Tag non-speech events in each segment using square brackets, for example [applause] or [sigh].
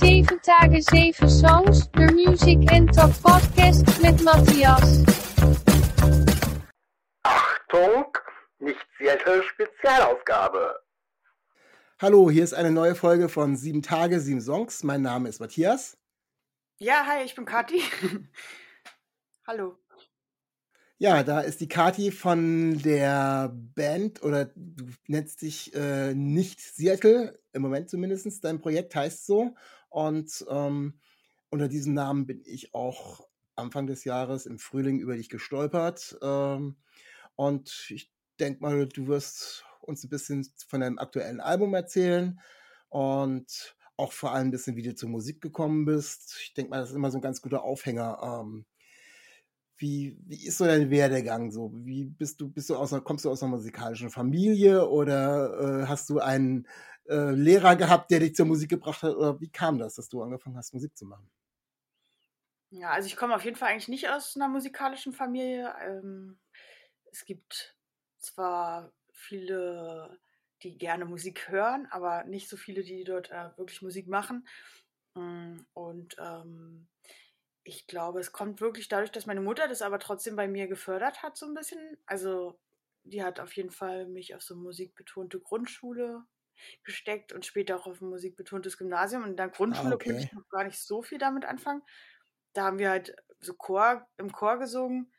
7 Tage 7 Songs, de Music and Talk Podcast mit Matthias. Achtung, nicht Seattle Spezialausgabe. Hallo, hier ist eine neue Folge von 7 Tage, 7 Songs. Mein Name ist Matthias. Ja, hi, ich bin Kathi. [laughs] Hallo. Ja, da ist die Kati von der Band, oder du nennst dich äh, nicht Seattle, im Moment zumindest. Dein Projekt heißt so. Und ähm, unter diesem Namen bin ich auch Anfang des Jahres im Frühling über dich gestolpert. Ähm, und ich denke mal, du wirst uns ein bisschen von deinem aktuellen Album erzählen und auch vor allem ein bisschen, wie du zur Musik gekommen bist. Ich denke mal, das ist immer so ein ganz guter Aufhänger. Ähm, wie, wie ist so dein Werdegang so? Wie bist du, bist du aus einer, kommst du aus einer musikalischen Familie oder äh, hast du einen äh, Lehrer gehabt, der dich zur Musik gebracht hat? Oder wie kam das, dass du angefangen hast, Musik zu machen? Ja, also ich komme auf jeden Fall eigentlich nicht aus einer musikalischen Familie. Ähm, es gibt zwar viele, die gerne Musik hören, aber nicht so viele, die dort äh, wirklich Musik machen. Mm, und ähm, ich glaube, es kommt wirklich dadurch, dass meine Mutter das aber trotzdem bei mir gefördert hat, so ein bisschen. Also, die hat auf jeden Fall mich auf so eine musikbetonte Grundschule gesteckt und später auch auf ein musikbetontes Gymnasium. Und in der ah, Grundschule ah, okay. konnte ich noch gar nicht so viel damit anfangen. Da haben wir halt so Chor, im Chor gesungen,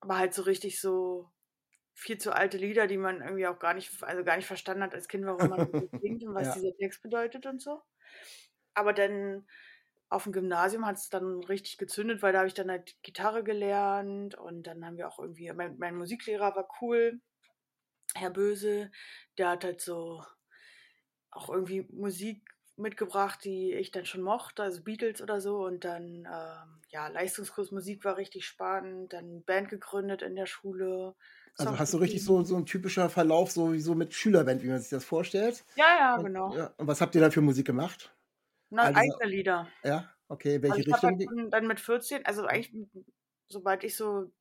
aber halt so richtig so viel zu alte Lieder, die man irgendwie auch gar nicht, also gar nicht verstanden hat als Kind, warum man singt und [laughs] was ja. dieser Text bedeutet und so. Aber dann auf dem Gymnasium hat es dann richtig gezündet, weil da habe ich dann halt Gitarre gelernt und dann haben wir auch irgendwie, mein, mein Musiklehrer war cool, Herr Böse, der hat halt so auch irgendwie Musik mitgebracht, die ich dann schon mochte, also Beatles oder so. Und dann, ähm, ja, Leistungskurs Musik war richtig spannend, dann Band gegründet in der Schule. Also hast du richtig so, so ein typischer Verlauf, so wie so mit Schülerband, wie man sich das vorstellt? Ja, ja, und, genau. Ja. Und was habt ihr da für Musik gemacht? Na, also, eigene Lieder. Ja, okay. Welche also Richtung? Dann, dann mit 14, also eigentlich, sobald ich so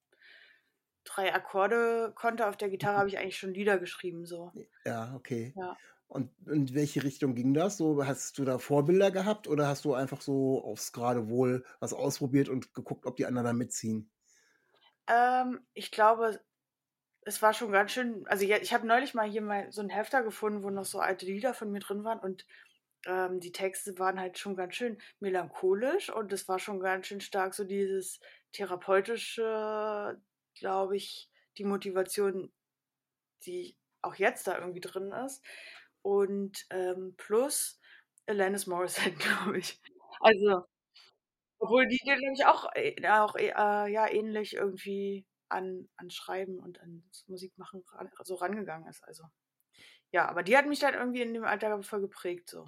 drei Akkorde konnte auf der Gitarre, [laughs] habe ich eigentlich schon Lieder geschrieben. So. Ja, okay. Ja. Und in welche Richtung ging das? So, hast du da Vorbilder gehabt oder hast du einfach so aufs Geradewohl was ausprobiert und geguckt, ob die anderen da mitziehen? Ähm, ich glaube, es war schon ganz schön. Also, ich habe neulich mal hier mal so ein Hefter gefunden, wo noch so alte Lieder von mir drin waren und ähm, die Texte waren halt schon ganz schön melancholisch und es war schon ganz schön stark so dieses therapeutische, glaube ich, die Motivation, die auch jetzt da irgendwie drin ist. Und ähm, plus Alanis Morissette, [laughs] glaube ich. Also, obwohl die, glaube ich, auch, äh, auch äh, ja, ähnlich irgendwie an, an Schreiben und an Musikmachen ran, so rangegangen ist. Also, ja, aber die hat mich dann irgendwie in dem Alter voll geprägt, so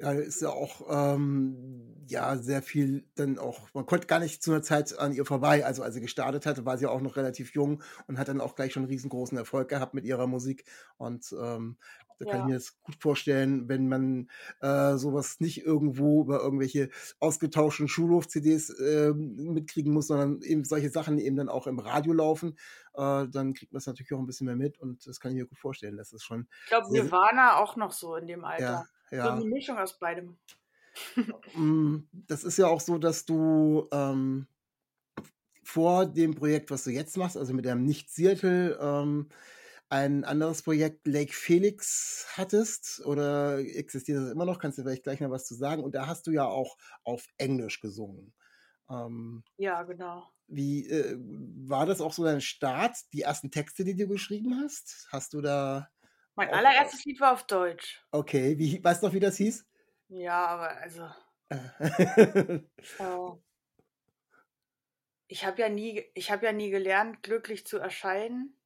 ja, ist ja auch ähm, ja sehr viel dann auch, man konnte gar nicht zu einer Zeit an ihr vorbei. Also als sie gestartet hatte, war sie auch noch relativ jung und hat dann auch gleich schon riesengroßen Erfolg gehabt mit ihrer Musik. Und ähm, da kann ja. ich mir das gut vorstellen, wenn man äh, sowas nicht irgendwo über irgendwelche ausgetauschten Schulhof-CDs äh, mitkriegen muss, sondern eben solche Sachen eben dann auch im Radio laufen, äh, dann kriegt man es natürlich auch ein bisschen mehr mit und das kann ich mir gut vorstellen. Das ist schon. Ich glaube, Nirvana auch noch so in dem Alter. Ja, ja. So eine Mischung aus beidem. [laughs] Mm, das ist ja auch so, dass du ähm, vor dem Projekt, was du jetzt machst, also mit dem Nicht-Seattle, ähm, ein anderes Projekt Lake Felix hattest oder existiert das immer noch? Kannst du vielleicht gleich noch was zu sagen? Und da hast du ja auch auf Englisch gesungen. Ähm, ja, genau. Wie äh, war das auch so dein Start, die ersten Texte, die du geschrieben hast? Hast du da mein allererstes Lied war auf Deutsch. Okay, wie, weißt du noch, wie das hieß? Ja, aber also. [laughs] oh. Ich habe ja nie, ich habe ja nie gelernt, glücklich zu erscheinen.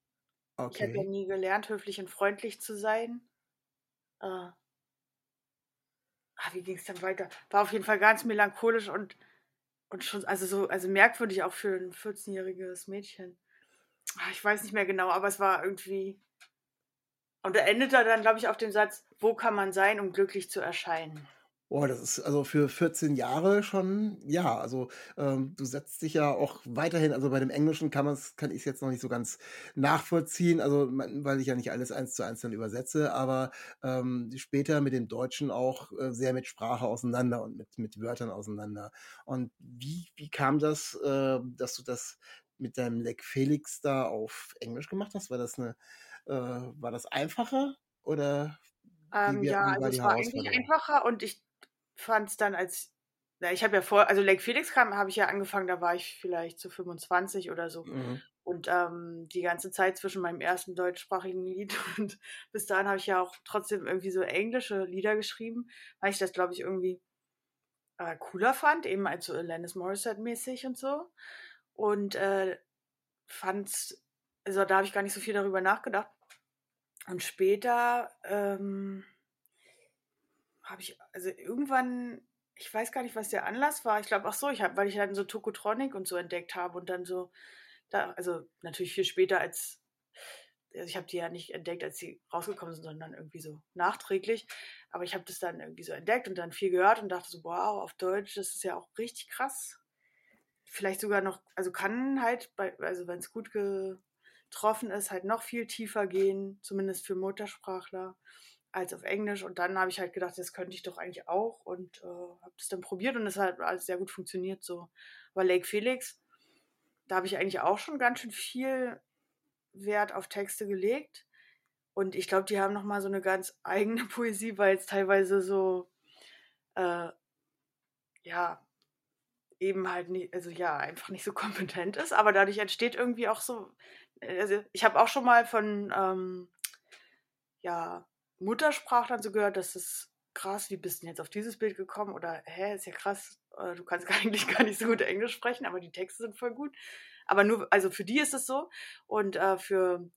Okay. Ich habe ja nie gelernt, höflich und freundlich zu sein. Äh. Ah, wie ging es dann weiter? War auf jeden Fall ganz melancholisch und, und schon, also so, also merkwürdig auch für ein 14-jähriges Mädchen. Ach, ich weiß nicht mehr genau, aber es war irgendwie. Und da endet er dann, glaube ich, auf dem Satz, wo kann man sein, um glücklich zu erscheinen? Oh, das ist also für 14 Jahre schon, ja, also ähm, du setzt dich ja auch weiterhin, also bei dem Englischen kann man's, kann ich es jetzt noch nicht so ganz nachvollziehen, also man- weil ich ja nicht alles eins zu eins dann übersetze, aber ähm, später mit dem Deutschen auch äh, sehr mit Sprache auseinander und mit, mit Wörtern auseinander. Und wie, wie kam das, äh, dass du das mit deinem Leck Felix da auf Englisch gemacht hast? War das eine, äh, war das einfacher oder Ähm, wie, ja, wie also es war eigentlich einfacher und ich fand es dann als, na, ich habe ja vor, also Lake Felix kam, habe ich ja angefangen, da war ich vielleicht so 25 oder so. Mhm. Und ähm, die ganze Zeit zwischen meinem ersten deutschsprachigen Lied [laughs] und bis dahin habe ich ja auch trotzdem irgendwie so englische Lieder geschrieben, weil ich das, glaube ich, irgendwie äh, cooler fand, eben als so Alanis Morissette-mäßig und so. Und äh, fand, also da habe ich gar nicht so viel darüber nachgedacht. Und später ähm, habe ich, also irgendwann, ich weiß gar nicht, was der Anlass war. Ich glaube, ach so, ich habe, weil ich dann so Tokotronic und so entdeckt habe und dann so, da, also natürlich viel später als, also ich habe die ja nicht entdeckt, als sie rausgekommen sind, sondern irgendwie so nachträglich. Aber ich habe das dann irgendwie so entdeckt und dann viel gehört und dachte so, wow, auf Deutsch, das ist ja auch richtig krass. Vielleicht sogar noch, also kann halt, bei, also wenn es gut getroffen ist, halt noch viel tiefer gehen, zumindest für Muttersprachler als auf Englisch. Und dann habe ich halt gedacht, das könnte ich doch eigentlich auch und äh, habe das dann probiert und es hat alles sehr gut funktioniert so. Aber Lake Felix, da habe ich eigentlich auch schon ganz schön viel Wert auf Texte gelegt. Und ich glaube, die haben nochmal so eine ganz eigene [laughs] Poesie, weil es teilweise so, äh, ja, eben halt nicht, also ja, einfach nicht so [laughs] kompetent ist. Aber dadurch entsteht irgendwie auch so, also ich habe auch schon mal von, ähm, ja, Muttersprachlern so gehört, dass es krass, wie bist du denn jetzt auf dieses Bild gekommen? Oder, hä, ist ja krass, äh, du kannst [laughs] eigentlich gar nicht so gut Englisch sprechen, aber die Texte sind voll gut. Aber nur, also für die ist es so. Und äh, für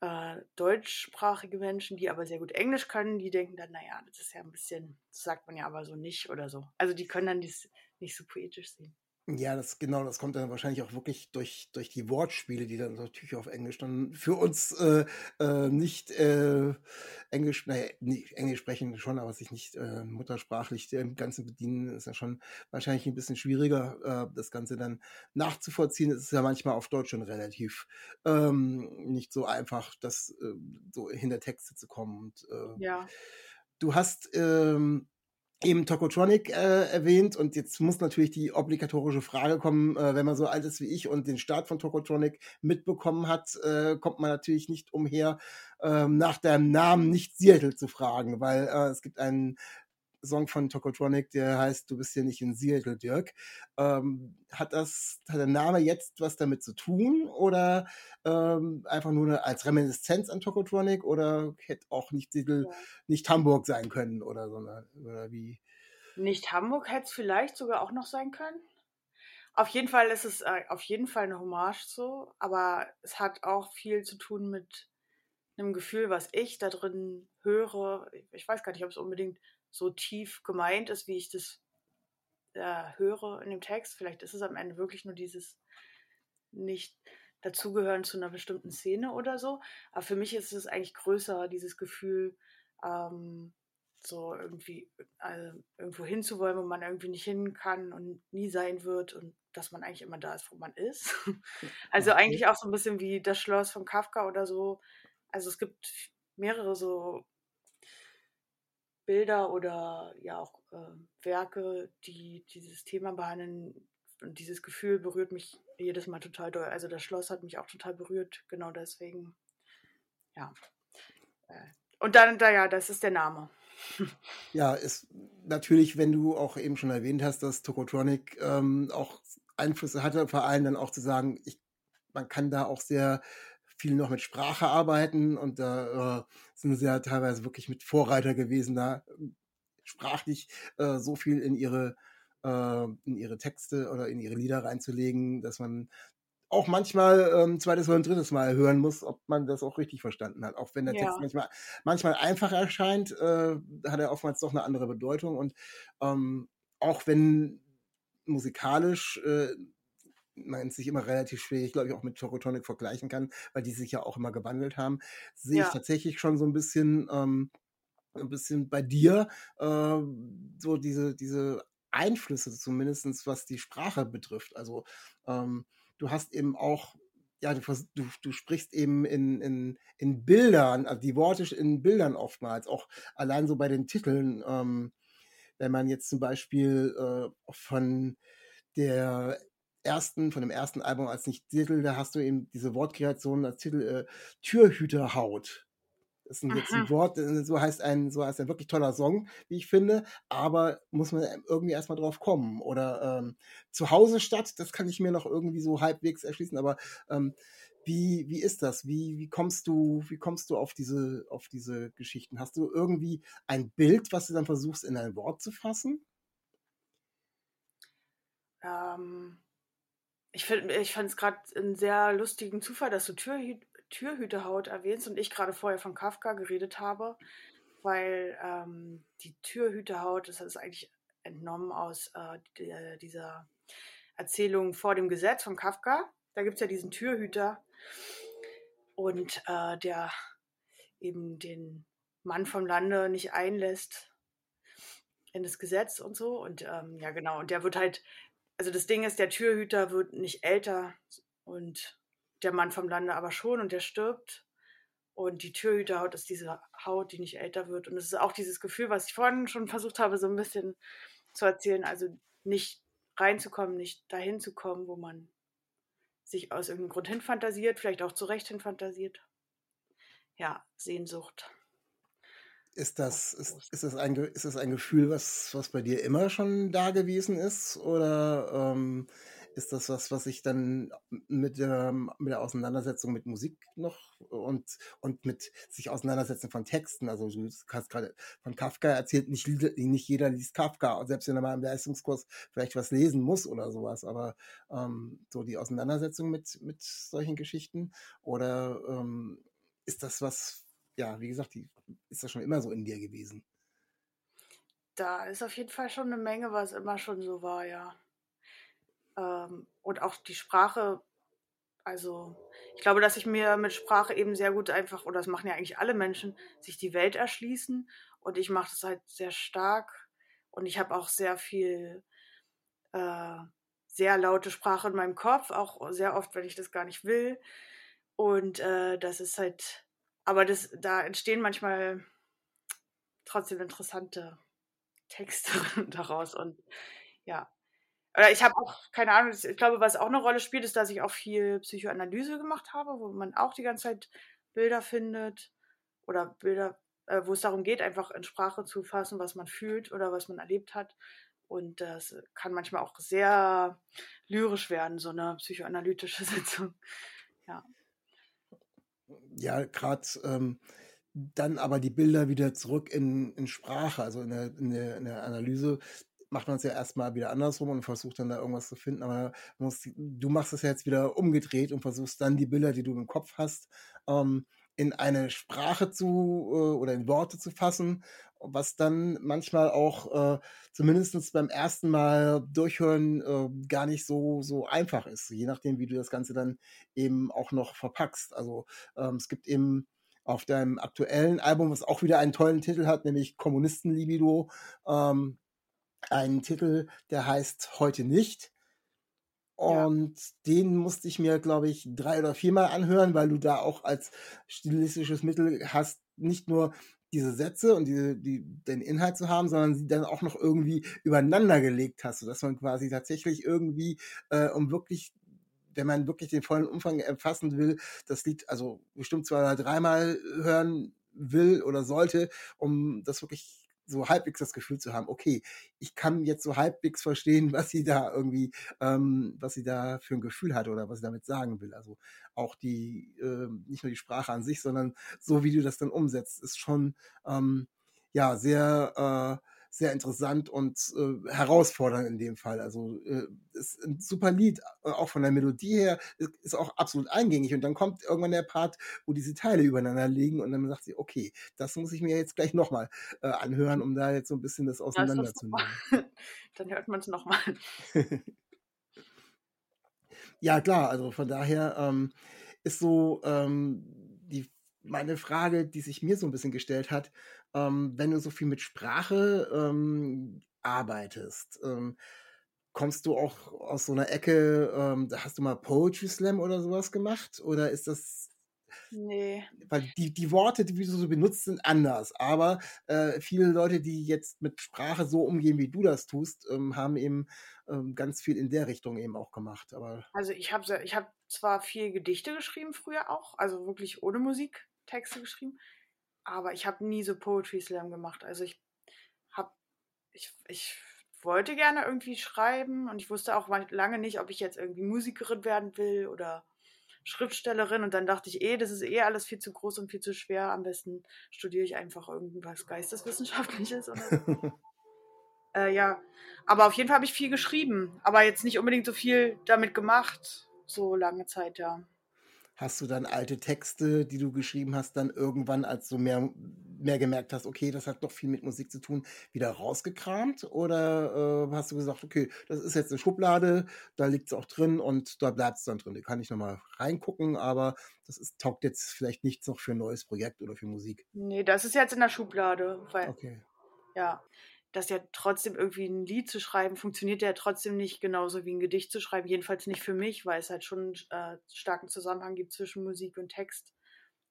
äh, deutschsprachige Menschen, die aber sehr gut Englisch können, die denken dann, naja, das ist ja ein bisschen, das sagt man ja aber so nicht oder so. Also die können dann dies nicht so poetisch sehen. Ja, das genau, das kommt dann wahrscheinlich auch wirklich durch, durch die Wortspiele, die dann natürlich auf Englisch dann für uns äh, äh, nicht äh, Englisch, naja, nee, Englisch sprechen schon, aber sich nicht äh, muttersprachlich dem Ganzen bedienen, ist ja schon wahrscheinlich ein bisschen schwieriger, äh, das Ganze dann nachzuvollziehen. Es ist ja manchmal auf Deutsch schon relativ ähm, nicht so einfach, das äh, so hinter Texte zu kommen. Und äh, Ja. du hast ähm, eben Tokotronic äh, erwähnt. Und jetzt muss natürlich die obligatorische Frage kommen, äh, wenn man so alt ist wie ich und den Start von Tokotronic mitbekommen hat, äh, kommt man natürlich nicht umher, ähm, nach deinem Namen nicht Seattle zu fragen, weil äh, es gibt einen Song von Tokotronic, der heißt Du bist ja nicht in Seattle, Dirk. Ähm, hat das, hat der Name jetzt was damit zu tun oder ähm, einfach nur eine, als Reminiszenz an Tokotronic oder hätte auch nicht Seattle, ja. nicht Hamburg sein können oder so, ne? oder wie? Nicht Hamburg hätte es vielleicht sogar auch noch sein können. Auf jeden Fall ist es äh, auf jeden Fall eine Hommage so, aber es hat auch viel zu tun mit einem Gefühl, was ich da drin höre. Ich weiß gar nicht, ob es unbedingt so tief gemeint ist, wie ich das äh, höre in dem Text. Vielleicht ist es am Ende wirklich nur dieses nicht dazugehören zu einer bestimmten Szene oder so. Aber für mich ist es eigentlich größer, dieses Gefühl, ähm, so irgendwie also irgendwo hinzuwollen, wo man irgendwie nicht hin kann und nie sein wird und dass man eigentlich immer da ist, wo man ist. [laughs] Also Okay. eigentlich auch so ein bisschen wie das Schloss von Kafka oder so. Also es gibt mehrere so Bilder oder ja auch äh, Werke, die dieses Thema behandeln. Und dieses Gefühl berührt mich jedes Mal total doll. Also das Schloss hat mich auch total berührt, genau deswegen. Ja. Äh, Und dann, da ja, das ist der Name. [laughs] Ja, ist natürlich, wenn du auch eben schon erwähnt hast, dass Tokotronic ähm, auch Einflüsse hatte, vor allem dann auch zu sagen, ich, man kann da auch sehr viel noch mit Sprache arbeiten und da äh, sind sie ja teilweise wirklich mit Vorreiter gewesen, da äh, sprachlich äh, so viel in ihre äh, in ihre Texte oder in ihre Lieder reinzulegen, dass man auch manchmal ähm, zweites oder ein drittes Mal hören muss, ob man das auch richtig verstanden hat. Auch wenn der Text Ja. manchmal, manchmal einfach erscheint, äh, hat er oftmals doch eine andere Bedeutung. Und ähm, auch wenn musikalisch äh, man sich immer relativ schwierig, glaube ich, auch mit Chocotonic vergleichen kann, weil die sich ja auch immer gewandelt haben, sehe ich Ja. tatsächlich schon so ein bisschen ähm, ein bisschen bei dir äh, so diese, diese Einflüsse zumindest, was die Sprache betrifft. Also ähm, du hast eben auch, ja, du, du, du sprichst eben in, in, in Bildern, also die Worte in Bildern oftmals, auch allein so bei den Titeln. Ähm, wenn man jetzt zum Beispiel äh, von der ersten, von dem ersten Album als nicht Titel, da hast du eben diese Wortkreation als Titel äh, Türhüterhaut. Das ist ein, jetzt ein Wort, äh, so heißt ein, so heißt ein wirklich toller Song, wie ich finde, aber muss man irgendwie erstmal drauf kommen. Oder ähm, zu Hause statt, das kann ich mir noch irgendwie so halbwegs erschließen, aber ähm, wie, wie ist das? Wie, wie kommst du, wie kommst du auf diese, auf diese Geschichten? Hast du irgendwie ein Bild, was du dann versuchst, in ein Wort zu fassen? Ähm, ich finde ich fand es gerade einen sehr lustigen Zufall, dass du Türhü Türhüterhaut erwähnst und ich gerade vorher von Kafka geredet habe, weil ähm, die Türhüterhaut, das ist eigentlich entnommen aus äh, dieser Erzählung vor dem Gesetz von Kafka. Da gibt es ja diesen Türhüter und äh, der eben den Mann vom Lande nicht einlässt in das Gesetz und so. Und ähm, ja, genau. Und der wird halt, also das Ding ist, der Türhüter wird nicht älter und der Mann vom Lande aber schon und der stirbt. Und die Türhüterhaut ist diese Haut, die nicht älter wird. Und es ist auch dieses Gefühl, was ich vorhin schon versucht habe, so ein bisschen zu erzählen. Also nicht reinzukommen, nicht dahin zu kommen, wo man sich aus irgendeinem Grund hinfantasiert, vielleicht auch zu Recht hinfantasiert. Ja, Sehnsucht. Ist das, ist, ist, das ein, ist das ein Gefühl, was, was bei dir immer schon da gewesen ist? Oder ähm, ist das was, was sich dann mit der, mit der Auseinandersetzung mit Musik noch und, und mit sich auseinandersetzen von Texten, also du hast gerade von Kafka erzählt, nicht, nicht jeder liest Kafka, selbst wenn er mal im Leistungskurs vielleicht was lesen muss oder sowas, aber ähm, so die Auseinandersetzung mit, mit solchen Geschichten? Oder ähm, ist das was, ja, wie gesagt, die, ist das schon immer so in dir gewesen? Da ist auf jeden Fall schon eine Menge, was immer schon so war, ja. Ähm, und auch die Sprache, also ich glaube, dass ich mir mit Sprache eben sehr gut einfach, oder das machen ja eigentlich alle Menschen, sich die Welt erschließen. Und ich mache das halt sehr stark. Und ich habe auch sehr viel, äh, sehr laute Sprache in meinem Kopf, auch sehr oft, wenn ich das gar nicht will. Und äh, das ist halt, aber das, da entstehen manchmal trotzdem interessante Texte [laughs] daraus. Und ja, oder ich habe auch, keine Ahnung, ich glaube, was auch eine Rolle spielt, ist, dass ich auch viel Psychoanalyse gemacht habe, wo man auch die ganze Zeit Bilder findet oder Bilder, äh, wo es darum geht, einfach in Sprache zu fassen, was man fühlt oder was man erlebt hat. Und das kann manchmal auch sehr lyrisch werden, so eine psychoanalytische [laughs] Sitzung. Ja. Ja, gerade ähm, dann aber die Bilder wieder zurück in, in Sprache, also in der, in der, in der Analyse macht man es ja erstmal wieder andersrum und versucht dann da irgendwas zu finden. Aber musst, du machst es ja jetzt wieder umgedreht und versuchst dann die Bilder, die du im Kopf hast, ähm, in eine Sprache zu äh, oder in Worte zu fassen, was dann manchmal auch äh, zumindest beim ersten Mal durchhören äh, gar nicht so, so einfach ist, je nachdem, wie du das Ganze dann eben auch noch verpackst. Also ähm, es gibt eben auf deinem aktuellen Album, was auch wieder einen tollen Titel hat, nämlich Kommunistenlibido, ähm, einen Titel, der heißt Heute nicht. Und ja. den musste ich mir, glaube ich, drei oder viermal anhören, weil du da auch als stilistisches Mittel hast, nicht nur diese Sätze und diese, die, den Inhalt zu haben, sondern sie dann auch noch irgendwie übereinander gelegt hast, sodass man quasi tatsächlich irgendwie, äh, um wirklich, wenn man wirklich den vollen Umfang erfassen will, das Lied also bestimmt zwei oder dreimal hören will oder sollte, um das wirklich so halbwegs das Gefühl zu haben, okay, ich kann jetzt so halbwegs verstehen, was sie da irgendwie, ähm, was sie da für ein Gefühl hat oder was sie damit sagen will. Also auch die, äh, nicht nur die Sprache an sich, sondern so wie du das dann umsetzt, ist schon ähm, ja sehr äh, sehr interessant und äh, herausfordernd in dem Fall. Also äh, ist ein super Lied, äh, auch von der Melodie her, ist, auch absolut eingängig. Und dann kommt irgendwann der Part, wo diese Teile übereinander liegen und dann sagt sie, okay, das muss ich mir jetzt gleich nochmal äh, anhören, um da jetzt so ein bisschen das auseinanderzunehmen. [laughs] dann hört man es nochmal. [laughs] ja, klar, also von daher ähm, ist so ähm, die meine Frage, die sich mir so ein bisschen gestellt hat, ähm, wenn du so viel mit Sprache ähm, arbeitest, ähm, kommst du auch aus so einer Ecke, ähm, da hast du mal Poetry Slam oder sowas gemacht? Oder ist das Nee. weil die, die Worte, die du so benutzt, sind anders. Aber äh, viele Leute, die jetzt mit Sprache so umgehen, wie du das tust, ähm, haben eben ähm, ganz viel in der Richtung eben auch gemacht. Aber Also ich habe ich hab zwar viel Gedichte geschrieben früher auch, also wirklich ohne Musik Texte geschrieben, aber ich habe nie so Poetry Slam gemacht. Also ich habe, ich, ich wollte gerne irgendwie schreiben und ich wusste auch lange nicht, ob ich jetzt irgendwie Musikerin werden will oder Schriftstellerin und dann dachte ich eh, das ist eh alles viel zu groß und viel zu schwer. Am besten studiere ich einfach irgendwas Geisteswissenschaftliches oder so. [laughs] Äh, ja, aber auf jeden Fall habe ich viel geschrieben, aber jetzt nicht unbedingt so viel damit gemacht, so lange Zeit, ja. Hast du dann alte Texte, die du geschrieben hast, dann irgendwann, als du mehr, mehr gemerkt hast, okay, das hat doch viel mit Musik zu tun, wieder rausgekramt? Oder äh, hast du gesagt, okay, das ist jetzt eine Schublade, da liegt es auch drin und da bleibt es dann drin. Da kann ich nochmal reingucken, aber das ist, taugt jetzt vielleicht nichts noch für ein neues Projekt oder für Musik. Nee, das ist jetzt in der Schublade, weil, Okay. ja, das ja trotzdem irgendwie ein Lied zu schreiben, funktioniert ja trotzdem nicht genauso wie ein Gedicht zu schreiben. Jedenfalls nicht für mich, weil es halt schon äh, starken Zusammenhang gibt zwischen Musik und Text.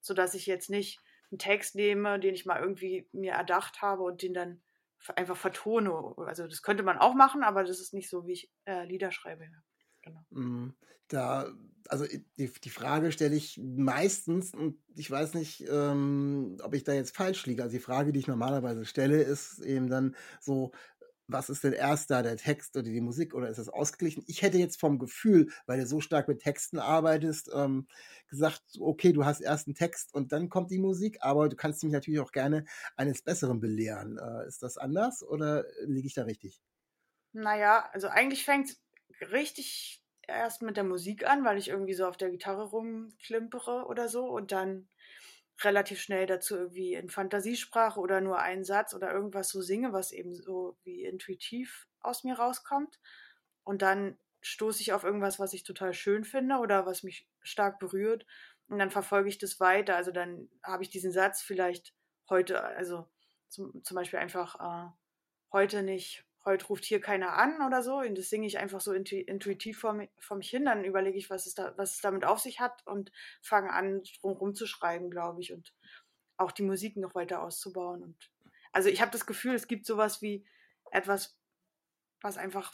Sodass ich jetzt nicht einen Text nehme, den ich mal irgendwie mir erdacht habe und den dann einfach vertone. Also das könnte man auch machen, aber das ist nicht so, wie ich äh, Lieder schreibe. Genau. Mm, Da, also die, die Frage stelle ich meistens, und ich weiß nicht, ähm, ob ich da jetzt falsch liege. Also die Frage, die ich normalerweise stelle, ist eben dann so, was ist denn erst da, der Text oder die Musik oder ist das ausgeglichen? Ich hätte jetzt vom Gefühl, weil du so stark mit Texten arbeitest, ähm, gesagt, okay, du hast erst einen Text und dann kommt die Musik, aber du kannst mich natürlich auch gerne eines Besseren belehren. Äh, ist das anders oder liege ich da richtig? Naja, also eigentlich fängt es richtig erst mit der Musik an, weil ich irgendwie so auf der Gitarre rumklimpere oder so und dann relativ schnell dazu irgendwie in Fantasiesprache oder nur einen Satz oder irgendwas so singe, was eben so wie intuitiv aus mir rauskommt. Und dann stoße ich auf irgendwas, was ich total schön finde oder was mich stark berührt. Und dann verfolge ich das weiter. Also dann habe ich diesen Satz vielleicht heute, also zum, zum Beispiel einfach äh, heute nicht, heute ruft hier keiner an oder so. Und das singe ich einfach so intu intuitiv vor, mi- vor mich hin. Dann überlege ich, was es, da, was es damit auf sich hat und fange an, drum zu schreiben, glaube ich. Und auch die Musik noch weiter auszubauen. Und also ich habe das Gefühl, es gibt sowas wie etwas, was einfach,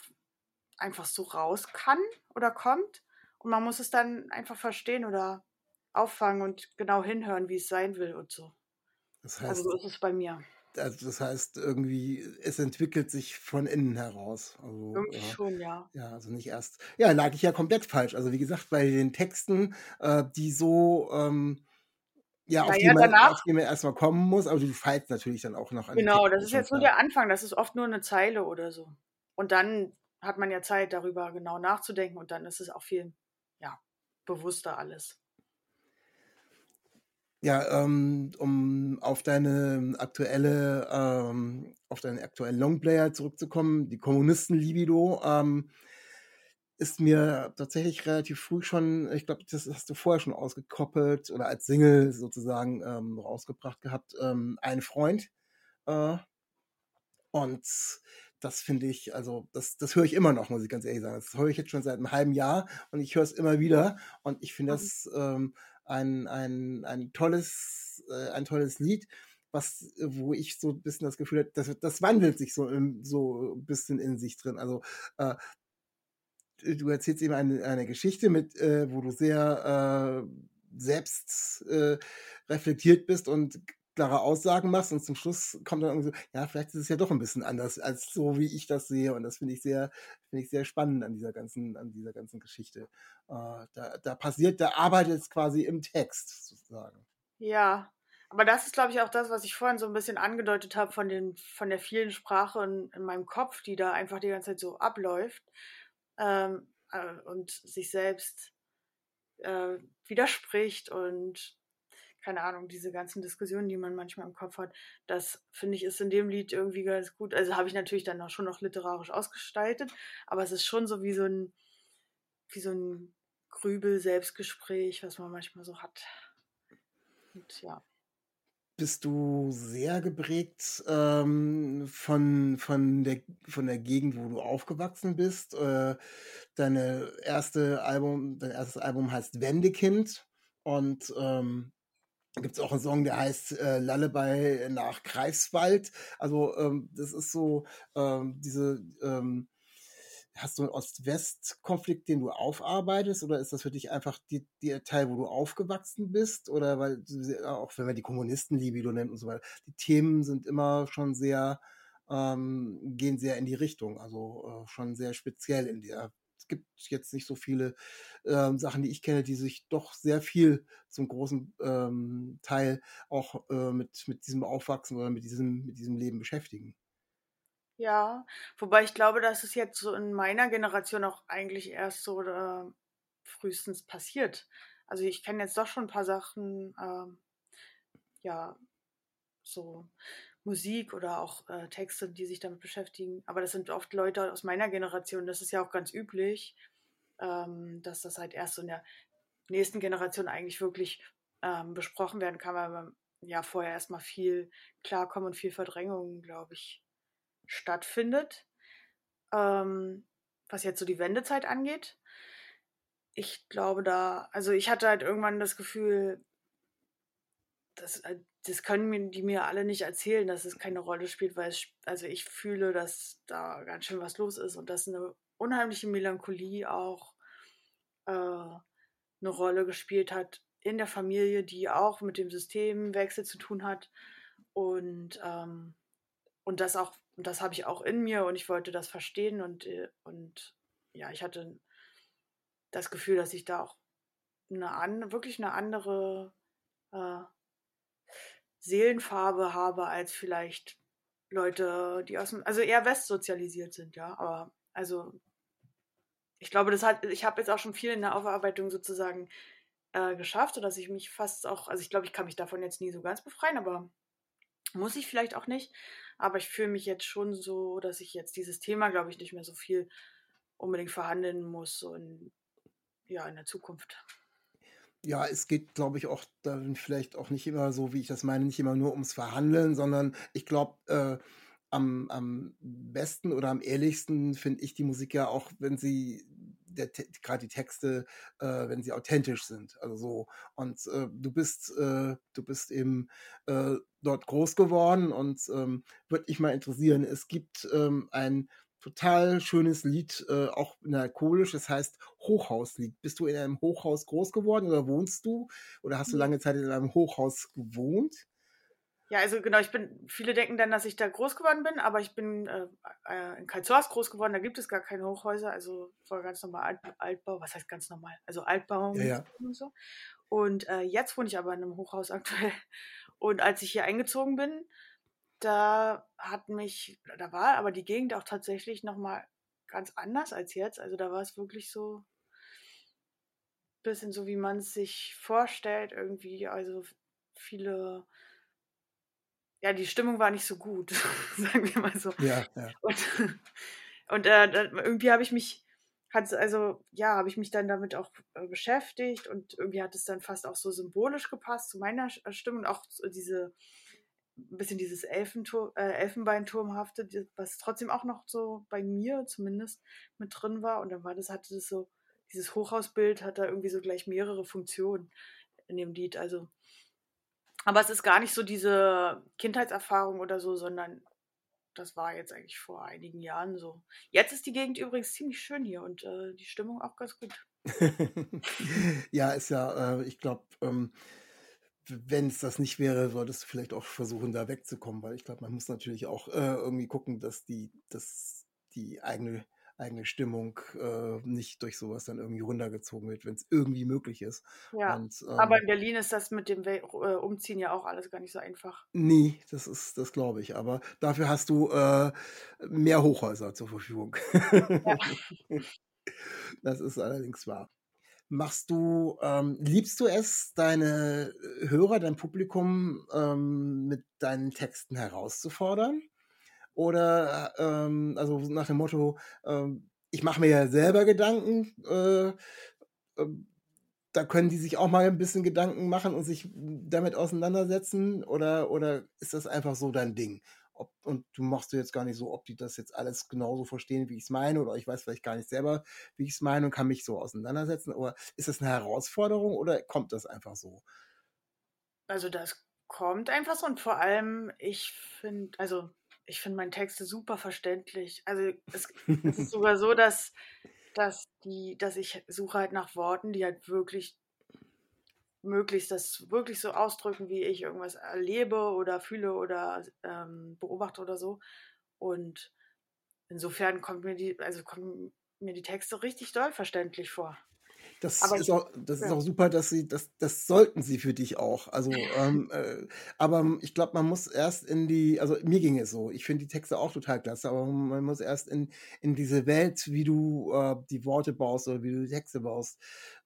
einfach so raus kann oder kommt. Und man muss es dann einfach verstehen oder auffangen und genau hinhören, wie es sein will und so. Das Also heißt, so ist es bei mir. Also das heißt irgendwie, es entwickelt sich von innen heraus. Also, Irgendwie ja, schon, ja. ja, also nicht erst. Ja, lag ich ja komplett falsch. Also wie gesagt, bei den Texten, äh, die so, ähm, ja, auf die, Naja, man, danach, auf die man erstmal kommen muss, aber du feilst natürlich dann auch noch an genau, das ist jetzt nur der Anfang, das ist oft nur eine Zeile oder so. Und dann hat man ja Zeit, darüber genau nachzudenken und dann ist es auch viel, ja, bewusster alles. Ja, ähm, um auf deine aktuelle, ähm, auf deinen aktuellen Longplayer zurückzukommen, die Kommunisten-Libido, ähm, ist mir tatsächlich relativ früh schon, ich glaube, das hast du vorher schon ausgekoppelt oder als Single sozusagen ähm, rausgebracht gehabt, ähm, ein Freund. Äh, und das finde ich, also das, das höre ich immer noch, muss ich ganz ehrlich sagen. Das höre ich jetzt schon seit einem halben Jahr und ich höre es immer wieder. Und ich finde Mhm. das ähm, ein, ein, ein tolles, äh, ein tolles Lied, was, wo ich so ein bisschen das Gefühl habe, das, das wandelt sich so, im, so ein bisschen in sich drin. Also äh, du erzählst eben eine, eine Geschichte mit, äh, wo du sehr äh, selbst äh, reflektiert bist und klare Aussagen machst und zum Schluss kommt dann irgendwie so, ja, vielleicht ist es ja doch ein bisschen anders als so, wie ich das sehe und das finde ich sehr, finde ich sehr spannend an dieser ganzen, an dieser ganzen Geschichte. Äh, da, da passiert, da arbeitet es quasi im Text sozusagen. Ja, aber das ist, glaube ich, auch das, was ich vorhin so ein bisschen angedeutet habe von den, von der vielen Sprache in, in meinem Kopf, die da einfach die ganze Zeit so abläuft ähm, äh, und sich selbst äh, widerspricht und keine Ahnung, diese ganzen Diskussionen, die man manchmal im Kopf hat, das finde ich ist in dem Lied irgendwie ganz gut. Also habe ich natürlich dann auch schon noch literarisch ausgestaltet, aber es ist schon so wie so ein, wie so ein Grübel-Selbstgespräch, was man manchmal so hat. Und ja. bist du sehr geprägt ähm, von, von, der, von der Gegend, wo du aufgewachsen bist. Äh, deine erste Album, dein erstes Album heißt Wendekind und ähm, gibt es auch einen Song, der heißt äh, Lullaby nach Greifswald. Also ähm, das ist so ähm, diese ähm, hast du einen Ost-West-Konflikt, den du aufarbeitest, oder ist das für dich einfach die, der Teil, wo du aufgewachsen bist? Oder weil, auch wenn wir die Kommunistenlibido nennen und so weiter, die Themen sind immer schon sehr, ähm, gehen sehr in die Richtung, also äh, schon sehr speziell in der. Gibt jetzt nicht so viele ähm, Sachen, die ich kenne, die sich doch sehr viel zum großen ähm, Teil auch äh, mit, mit diesem Aufwachsen oder mit diesem, mit diesem Leben beschäftigen. Ja, wobei ich glaube, dass es jetzt so in meiner Generation auch eigentlich erst so äh, frühestens passiert. Also ich kenne jetzt doch schon ein paar Sachen, ähm, ja, so Musik oder auch äh, Texte, die sich damit beschäftigen. Aber das sind oft Leute aus meiner Generation. Das ist ja auch ganz üblich, ähm, dass das halt erst so in der nächsten Generation eigentlich wirklich ähm, besprochen werden kann, weil man ja vorher erstmal viel Klarkommen und viel Verdrängung, glaube ich, stattfindet, ähm, was jetzt so die Wendezeit angeht. Ich glaube da, also ich hatte halt irgendwann das Gefühl, das, äh, das können die mir alle nicht erzählen, dass es keine Rolle spielt, weil es, also ich fühle, dass da ganz schön was los ist und dass eine unheimliche Melancholie auch äh, eine Rolle gespielt hat in der Familie, die auch mit dem Systemwechsel zu tun hat. Und ähm, und das auch das habe ich auch in mir und ich wollte das verstehen und, äh, und ja, ich hatte das Gefühl, dass ich da auch eine an, wirklich eine andere äh, Seelenfarbe habe als vielleicht Leute, die aus dem, also eher westsozialisiert sind, ja. Aber also ich glaube, das hat, ich habe jetzt auch schon viel in der Aufarbeitung sozusagen äh, geschafft, sodass ich mich fast auch, also ich glaube, ich kann mich davon jetzt nie so ganz befreien, aber muss ich vielleicht auch nicht. Aber ich fühle mich jetzt schon so, dass ich jetzt dieses Thema, glaube ich, nicht mehr so viel unbedingt verhandeln muss in, ja, in der Zukunft. Ja, es geht, glaube ich, auch dann vielleicht auch nicht immer so, wie ich das meine, nicht immer nur ums Verhandeln, sondern ich glaube, äh, am, am besten oder am ehrlichsten finde ich die Musik ja auch, wenn sie gerade die Texte, äh, wenn sie authentisch sind. Also so. Und äh, du bist, äh, du bist eben äh, dort groß geworden und ähm, würde mich mal interessieren, es gibt ähm, ein total schönes Lied, äh, auch melancholisch, das heißt Hochhauslied. Bist du in einem Hochhaus groß geworden oder wohnst du? Oder hast du lange Zeit in einem Hochhaus gewohnt? Ja, also genau, ich bin, viele denken dann, dass ich da groß geworden bin, aber ich bin äh, äh in Karlshorst groß geworden, da gibt es gar keine Hochhäuser, also war ganz normal Alt, Altbau, was heißt ganz normal? Also Altbau ja, ja. und so. Und äh, jetzt wohne ich aber in einem Hochhaus [laughs] aktuell. Und als ich hier eingezogen bin, da hat mich, da war aber die Gegend auch tatsächlich nochmal ganz anders als jetzt. Also da war es wirklich so ein bisschen so, wie man es sich vorstellt, irgendwie, also viele ja, die Stimmung war nicht so gut, [laughs] sagen wir mal so. Ja, ja. Und, [laughs] und äh, irgendwie habe ich mich, hat also ja, habe ich mich dann damit auch äh, beschäftigt und irgendwie hat es dann fast auch so symbolisch gepasst zu meiner Stimmung, auch so diese ein bisschen dieses Elfentur äh, Elfenbeinturmhafte, was trotzdem auch noch so bei mir zumindest mit drin war. Und dann war das, hatte das so, dieses Hochhausbild hat da irgendwie so gleich mehrere Funktionen in dem Lied. Also aber es ist gar nicht so diese Kindheitserfahrung oder so, sondern das war jetzt eigentlich vor einigen Jahren so. Jetzt ist die Gegend übrigens ziemlich schön hier und äh, die Stimmung auch ganz gut. [laughs] ja, ist ja, äh, ich glaube, ähm, wenn es das nicht wäre, solltest du vielleicht auch versuchen, da wegzukommen, weil ich glaube, man muss natürlich auch äh, irgendwie gucken, dass die, dass die eigene eigene Stimmung äh, nicht durch sowas dann irgendwie runtergezogen wird, wenn es irgendwie möglich ist. Ja, Und, ähm, aber in Berlin ist das mit dem We äh, Umziehen ja auch alles gar nicht so einfach. Nee, das ist, das glaube ich. Aber dafür hast du äh, mehr Hochhäuser zur Verfügung. Ja. [laughs] das ist allerdings wahr. Machst du, ähm, liebst du es, deine Hörer, dein Publikum ähm, mit deinen Texten herauszufordern? Oder ähm, also nach dem Motto, ähm, ich mache mir ja selber Gedanken, äh, ähm, da können die sich auch mal ein bisschen Gedanken machen und sich damit auseinandersetzen? Oder, oder ist das einfach so dein Ding? Ob, und du machst du jetzt gar nicht so, ob die das jetzt alles genauso verstehen, wie ich es meine, oder ich weiß vielleicht gar nicht selber, wie ich es meine und kann mich so auseinandersetzen. Oder ist das eine Herausforderung oder kommt das einfach so? Also das kommt einfach so und vor allem, ich finde, also ich finde meine Texte super verständlich. Also es, es ist [laughs] sogar so, dass, dass die, dass ich suche halt nach Worten, die halt wirklich möglichst das wirklich so ausdrücken, wie ich irgendwas erlebe oder fühle oder ähm, beobachte oder so. Und insofern kommt mir die, also kommen mir die Texte richtig doll verständlich vor. Das, Aber ist auch, das ist ja. auch super, dass sie, das, das sollten sie für dich auch. Also, ähm, [laughs] äh, aber ich glaube, man muss erst in die, also mir ging es so, ich finde die Texte auch total klasse, aber man muss erst in, in diese Welt, wie du äh, die Worte baust oder wie du die Texte baust,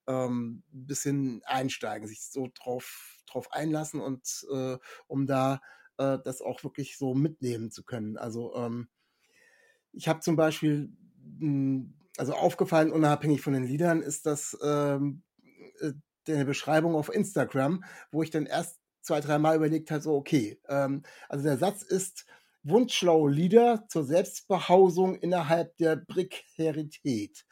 ähm, ein bisschen einsteigen, sich so drauf, drauf einlassen und äh, um da äh, das auch wirklich so mitnehmen zu können. Also ähm, ich habe zum Beispiel, mh, also aufgefallen, unabhängig von den Liedern, ist das ähm, äh, eine Beschreibung auf Instagram, wo ich dann erst zwei, dreimal überlegt habe, so okay, ähm, also der Satz ist, wunschschlaue Lieder zur Selbstbehausung innerhalb der Prekärität.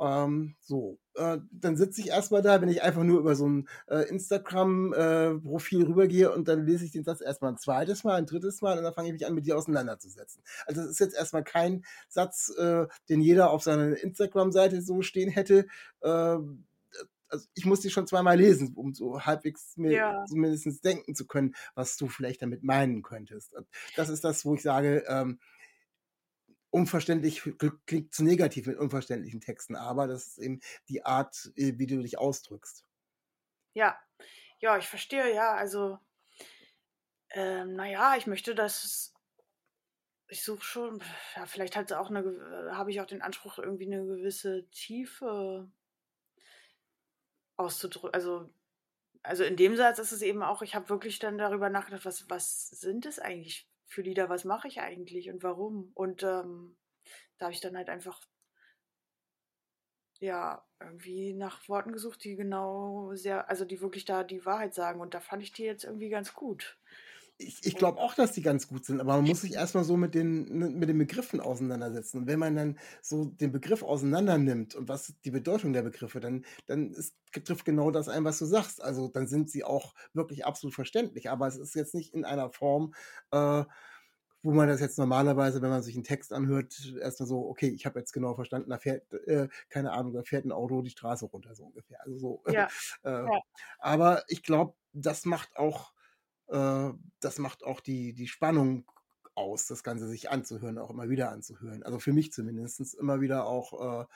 Ähm, so, äh, dann sitze ich erstmal da, wenn ich einfach nur über so ein äh, Instagram-Profil rübergehe und dann lese ich den Satz erstmal ein zweites Mal, ein drittes Mal und dann fange ich mich an, mit dir auseinanderzusetzen. Also es ist jetzt erstmal kein Satz, äh, den jeder auf seiner Instagram-Seite so stehen hätte. Ähm, also ich muss die schon zweimal lesen, um so halbwegs mir Ja. zumindest denken zu können, was du vielleicht damit meinen könntest. Das ist das, wo ich sage, ähm, unverständlich klingt zu negativ mit unverständlichen Texten, aber das ist eben die Art, äh, wie du dich ausdrückst. Ja, ja, ich verstehe, ja, also, ähm, naja, ich möchte, dass ich suche schon, ja, vielleicht hat auch eine, habe ich auch den Anspruch, irgendwie eine gewisse Tiefe auszudrücken. Also, also in dem Satz ist es eben auch, ich habe wirklich dann darüber nachgedacht, was, was sind es eigentlich für Lieder, was mache ich eigentlich und warum? Und ähm, da habe ich dann halt einfach, ja, irgendwie nach Worten gesucht, die genau sehr, also die wirklich da die Wahrheit sagen. Und da fand ich die jetzt irgendwie ganz gut. Ich, ich glaube auch, dass die ganz gut sind, aber man muss sich erstmal so mit den, mit den Begriffen auseinandersetzen. Und wenn man dann so den Begriff auseinander nimmt und was die Bedeutung der Begriffe, dann, dann ist, trifft genau das ein, was du sagst. Also dann sind sie auch wirklich absolut verständlich. Aber es ist jetzt nicht in einer Form, äh, wo man das jetzt normalerweise, wenn man sich einen Text anhört, erstmal so, okay, ich habe jetzt genau verstanden, da fährt, äh, keine Ahnung, da fährt ein Auto die Straße runter, so ungefähr. Also so. Ja, [laughs] äh, ja. aber ich glaube, das macht auch, äh, das macht auch die, die Spannung aus, das Ganze sich anzuhören, auch immer wieder anzuhören. Also für mich zumindest immer wieder auch, äh,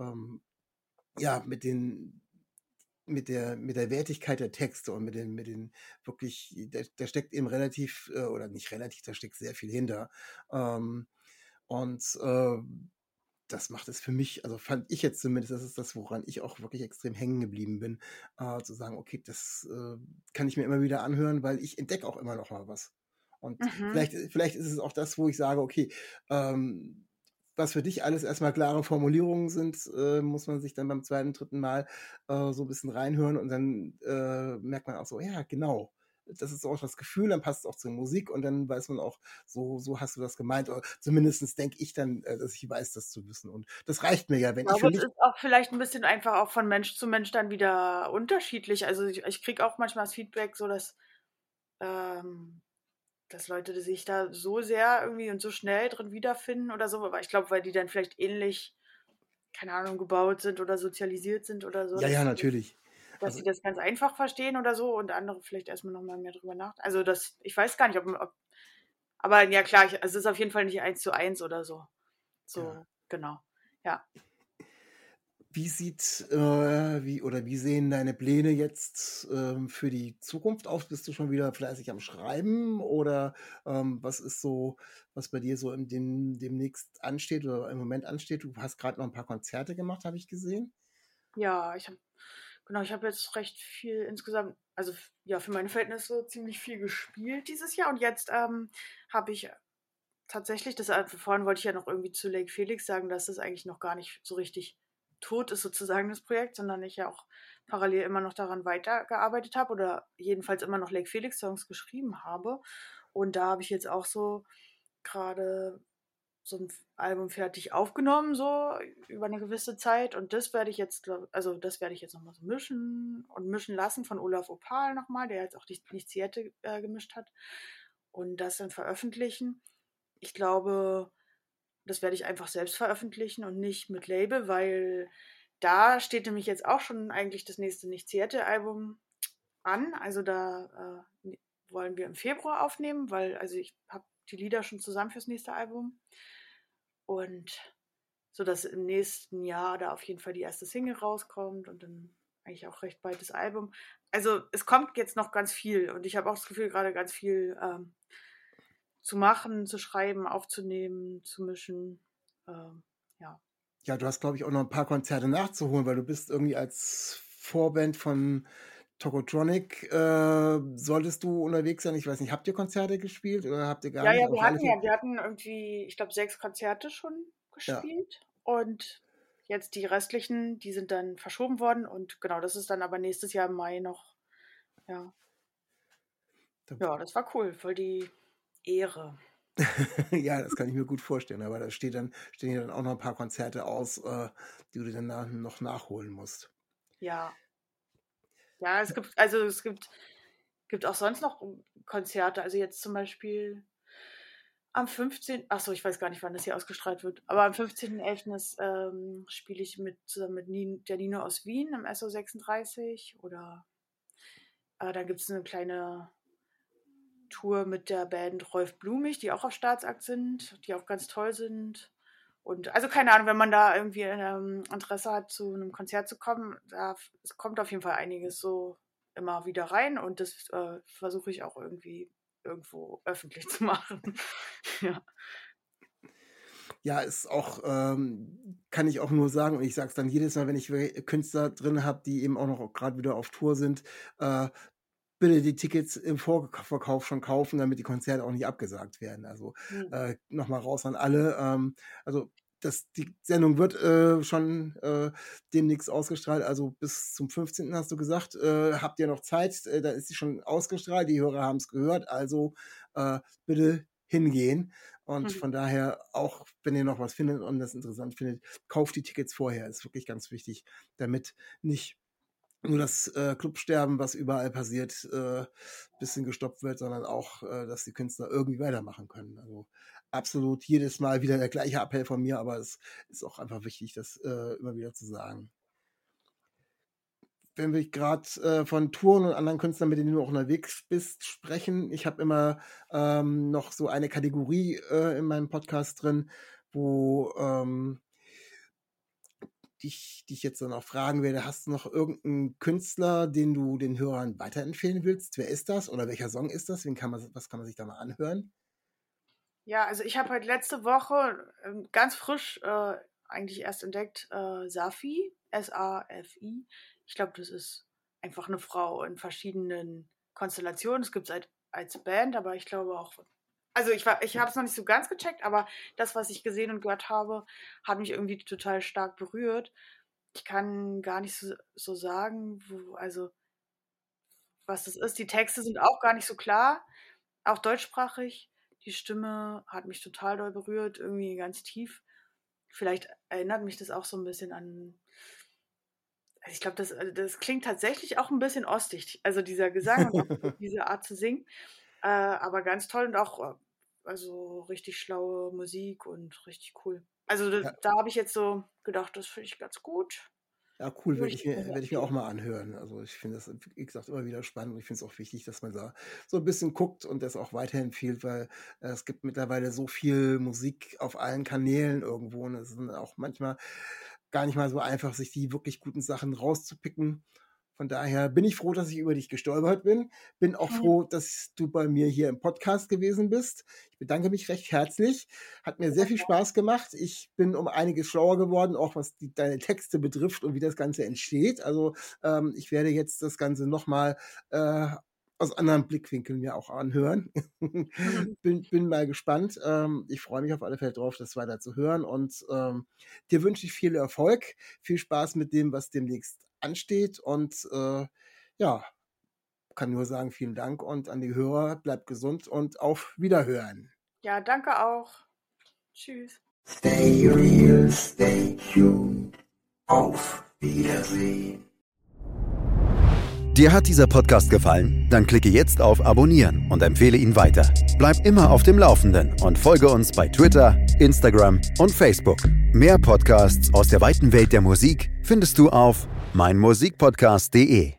ähm, ja, mit den, mit der, mit der Wertigkeit der Texte und mit den, mit den wirklich, da, da steckt eben relativ, äh, oder nicht relativ, da steckt sehr viel hinter. Ähm, und äh, das macht es für mich, also fand ich jetzt zumindest, das ist das, woran ich auch wirklich extrem hängen geblieben bin, äh, zu sagen, okay, das äh, kann ich mir immer wieder anhören, weil ich entdecke auch immer noch mal was. Und Mhm. vielleicht, vielleicht ist es auch das, wo ich sage, okay, ähm, was für dich alles erstmal klare Formulierungen sind, äh, muss man sich dann beim zweiten, dritten Mal äh, so ein bisschen reinhören und dann äh, merkt man auch so, ja, genau. Das ist auch das Gefühl, dann passt es auch zur Musik und dann weiß man auch, so, so hast du das gemeint. Oder zumindest denke ich dann, äh, dass ich weiß, das zu wissen. Und das reicht mir ja, Ich wenn ich für glaube, es ist auch vielleicht ein bisschen einfach auch von Mensch zu Mensch dann wieder unterschiedlich. Also ich, ich kriege auch manchmal das Feedback, so dass, ähm, dass Leute sich da so sehr irgendwie und so schnell drin wiederfinden oder so. Aber ich glaube, weil die dann vielleicht ähnlich, keine Ahnung, gebaut sind oder sozialisiert sind oder so, Ja, ja, natürlich. Dass Also sie das ganz einfach verstehen oder so und andere vielleicht erstmal nochmal mehr drüber nach. Also das, ich weiß gar nicht, ob, ob aber ja klar, ich, also es ist auf jeden Fall nicht eins zu eins oder so. So, Ja. genau. Ja. Wie sieht, äh, wie oder wie sehen deine Pläne jetzt ähm, für die Zukunft aus? Bist du schon wieder fleißig am Schreiben oder ähm, was ist so, was bei dir so im, dem, demnächst ansteht oder im Moment ansteht? Du hast gerade noch ein paar Konzerte gemacht, habe ich gesehen. Ja, ich habe genau, ich habe jetzt recht viel insgesamt, also ja, für meine Verhältnisse ziemlich viel gespielt dieses Jahr und jetzt ähm, habe ich tatsächlich, das äh, vorhin wollte ich ja noch irgendwie zu Lake Felix sagen, dass das eigentlich noch gar nicht so richtig tot ist sozusagen das Projekt, sondern ich ja auch parallel immer noch daran weitergearbeitet habe oder jedenfalls immer noch Lake Felix Songs geschrieben habe. Und da habe ich jetzt auch so gerade so ein Album fertig aufgenommen, so über eine gewisse Zeit. Und das werde ich jetzt, also das werde ich jetzt nochmal so mischen und mischen lassen von Olaf Opal nochmal, der jetzt auch die Initiierte äh, gemischt hat. Und das dann veröffentlichen. Ich glaube, das werde ich einfach selbst veröffentlichen und nicht mit Label, weil da steht nämlich jetzt auch schon eigentlich das nächste Nicht-Zierte-Album an. Also da äh, wollen wir im Februar aufnehmen, weil also ich habe die Lieder schon zusammen fürs nächste Album. Und so dass im nächsten Jahr da auf jeden Fall die erste Single rauskommt und dann eigentlich auch recht bald das Album. Also es kommt jetzt noch ganz viel und ich habe auch das Gefühl, gerade ganz viel ähm, zu machen, zu schreiben, aufzunehmen, zu mischen. Ähm, ja. Ja, du hast, glaube ich, auch noch ein paar Konzerte nachzuholen, weil du bist irgendwie als Vorband von Tokotronic äh, solltest du unterwegs sein. Ich weiß nicht, habt ihr Konzerte gespielt oder habt ihr gar ja, nicht? Ja, wir hatten, ja, wir hatten irgendwie, ich glaube, sechs Konzerte schon gespielt. Ja. Und jetzt die restlichen, die sind dann verschoben worden. Und genau, das ist dann aber nächstes Jahr im Mai noch. Ja. Ja, das war cool, voll die Ehre. [laughs] ja, das kann ich mir gut vorstellen. Aber da steht dann, stehen ja dann auch noch ein paar Konzerte aus, äh, die du dann noch nachholen musst. Ja. Ja, es gibt, also es gibt, gibt auch sonst noch Konzerte. Also jetzt zum Beispiel am 15. Achso, ich weiß gar nicht, wann das hier ausgestrahlt wird. Aber am 15.11. Ähm, spiele ich mit, zusammen mit Nino, der Nino aus Wien im SO36. Oder äh, da gibt es eine kleine Tour mit der Band Rolf Blumig, die auch auf Staatsakt sind, die auch ganz toll sind. Und also keine Ahnung, wenn man da irgendwie ähm, Interesse hat, zu einem Konzert zu kommen, da es kommt auf jeden Fall einiges so immer wieder rein und das äh, versuche ich auch irgendwie irgendwo [laughs] öffentlich zu machen. [laughs] ja. Ja, ist auch, ähm, kann ich auch nur sagen, und ich sage es dann jedes Mal, wenn ich Künstler drin habe, die eben auch noch gerade wieder auf Tour sind, äh, bitte die Tickets im Vorverkauf schon kaufen, damit die Konzerte auch nicht abgesagt werden. Also mhm. äh, nochmal raus an alle. Ähm, also das, die Sendung wird äh, schon äh, demnächst ausgestrahlt, also bis zum 15. hast du gesagt, äh, habt ihr noch Zeit, äh, da ist sie schon ausgestrahlt, die Hörer haben es gehört, also äh, bitte hingehen. Und mhm. von daher, auch wenn ihr noch was findet und das interessant findet, kauft die Tickets vorher, ist wirklich ganz wichtig, damit nicht nur das äh, Clubsterben, was überall passiert, äh, bisschen gestoppt wird, sondern auch, äh, dass die Künstler irgendwie weitermachen können. Also absolut jedes Mal wieder der gleiche Appell von mir, aber es ist auch einfach wichtig, das äh, immer wieder zu sagen. Wenn wir gerade äh, von Touren und anderen Künstlern, mit denen du auch unterwegs bist, sprechen, ich habe immer ähm, noch so eine Kategorie äh, in meinem Podcast drin, wo ähm, dich, dich jetzt dann auch fragen werde, hast du noch irgendeinen Künstler, den du den Hörern weiterempfehlen willst? Wer ist das oder welcher Song ist das? Wen kann man, was kann man sich da mal anhören? Ja, also ich habe halt letzte Woche äh, ganz frisch äh, eigentlich erst entdeckt äh, Safi, S-A-F-I. Ich glaube, das ist einfach eine Frau in verschiedenen Konstellationen. Es gibt es als, als Band, aber ich glaube auch also ich, ich habe es noch nicht so ganz gecheckt, aber das, was ich gesehen und gehört habe, hat mich irgendwie total stark berührt. Ich kann gar nicht so, so sagen, wo, also was das ist. Die Texte sind auch gar nicht so klar, auch deutschsprachig. Die Stimme hat mich total doll berührt, irgendwie ganz tief. Vielleicht erinnert mich das auch so ein bisschen an. Also ich glaube, das, das klingt tatsächlich auch ein bisschen ostig, also dieser Gesang und [laughs] diese Art zu singen. Äh, aber ganz toll und auch äh, also richtig schlaue Musik und richtig cool. Also da, ja. da habe ich jetzt so gedacht, das finde ich ganz gut. Ja, cool, werde ich, mir, werd ich mir auch mal anhören. Also ich finde das, wie gesagt, immer wieder spannend und ich finde es auch wichtig, dass man da so ein bisschen guckt und das auch weiterempfiehlt, weil äh, es gibt mittlerweile so viel Musik auf allen Kanälen irgendwo und es ist auch manchmal gar nicht mal so einfach, sich die wirklich guten Sachen rauszupicken. Von daher bin ich froh, dass ich über dich gestolpert bin. Bin auch froh, dass du bei mir hier im Podcast gewesen bist. Ich bedanke mich recht herzlich. Hat mir sehr viel Spaß gemacht. Ich bin um einiges schlauer geworden, auch was die, deine Texte betrifft und wie das Ganze entsteht. Also ähm, ich werde jetzt das Ganze nochmal äh, aus anderen Blickwinkeln mir auch anhören. [laughs] Bin, bin mal gespannt. Ähm, ich freue mich auf alle Fälle drauf, das weiter zu hören. Und ähm, dir wünsche ich viel Erfolg, viel Spaß mit dem, was demnächst ansteht. Und äh, ja, kann nur sagen, vielen Dank und an die Hörer, bleibt gesund und auf Wiederhören. Ja, danke auch. Tschüss. Stay real, stay tuned. Auf Wiedersehen. Dir hat dieser Podcast gefallen? Dann klicke jetzt auf Abonnieren und empfehle ihn weiter. Bleib immer auf dem Laufenden und folge uns bei Twitter, Instagram und Facebook. Mehr Podcasts aus der weiten Welt der Musik findest du auf meinmusikpodcast.de.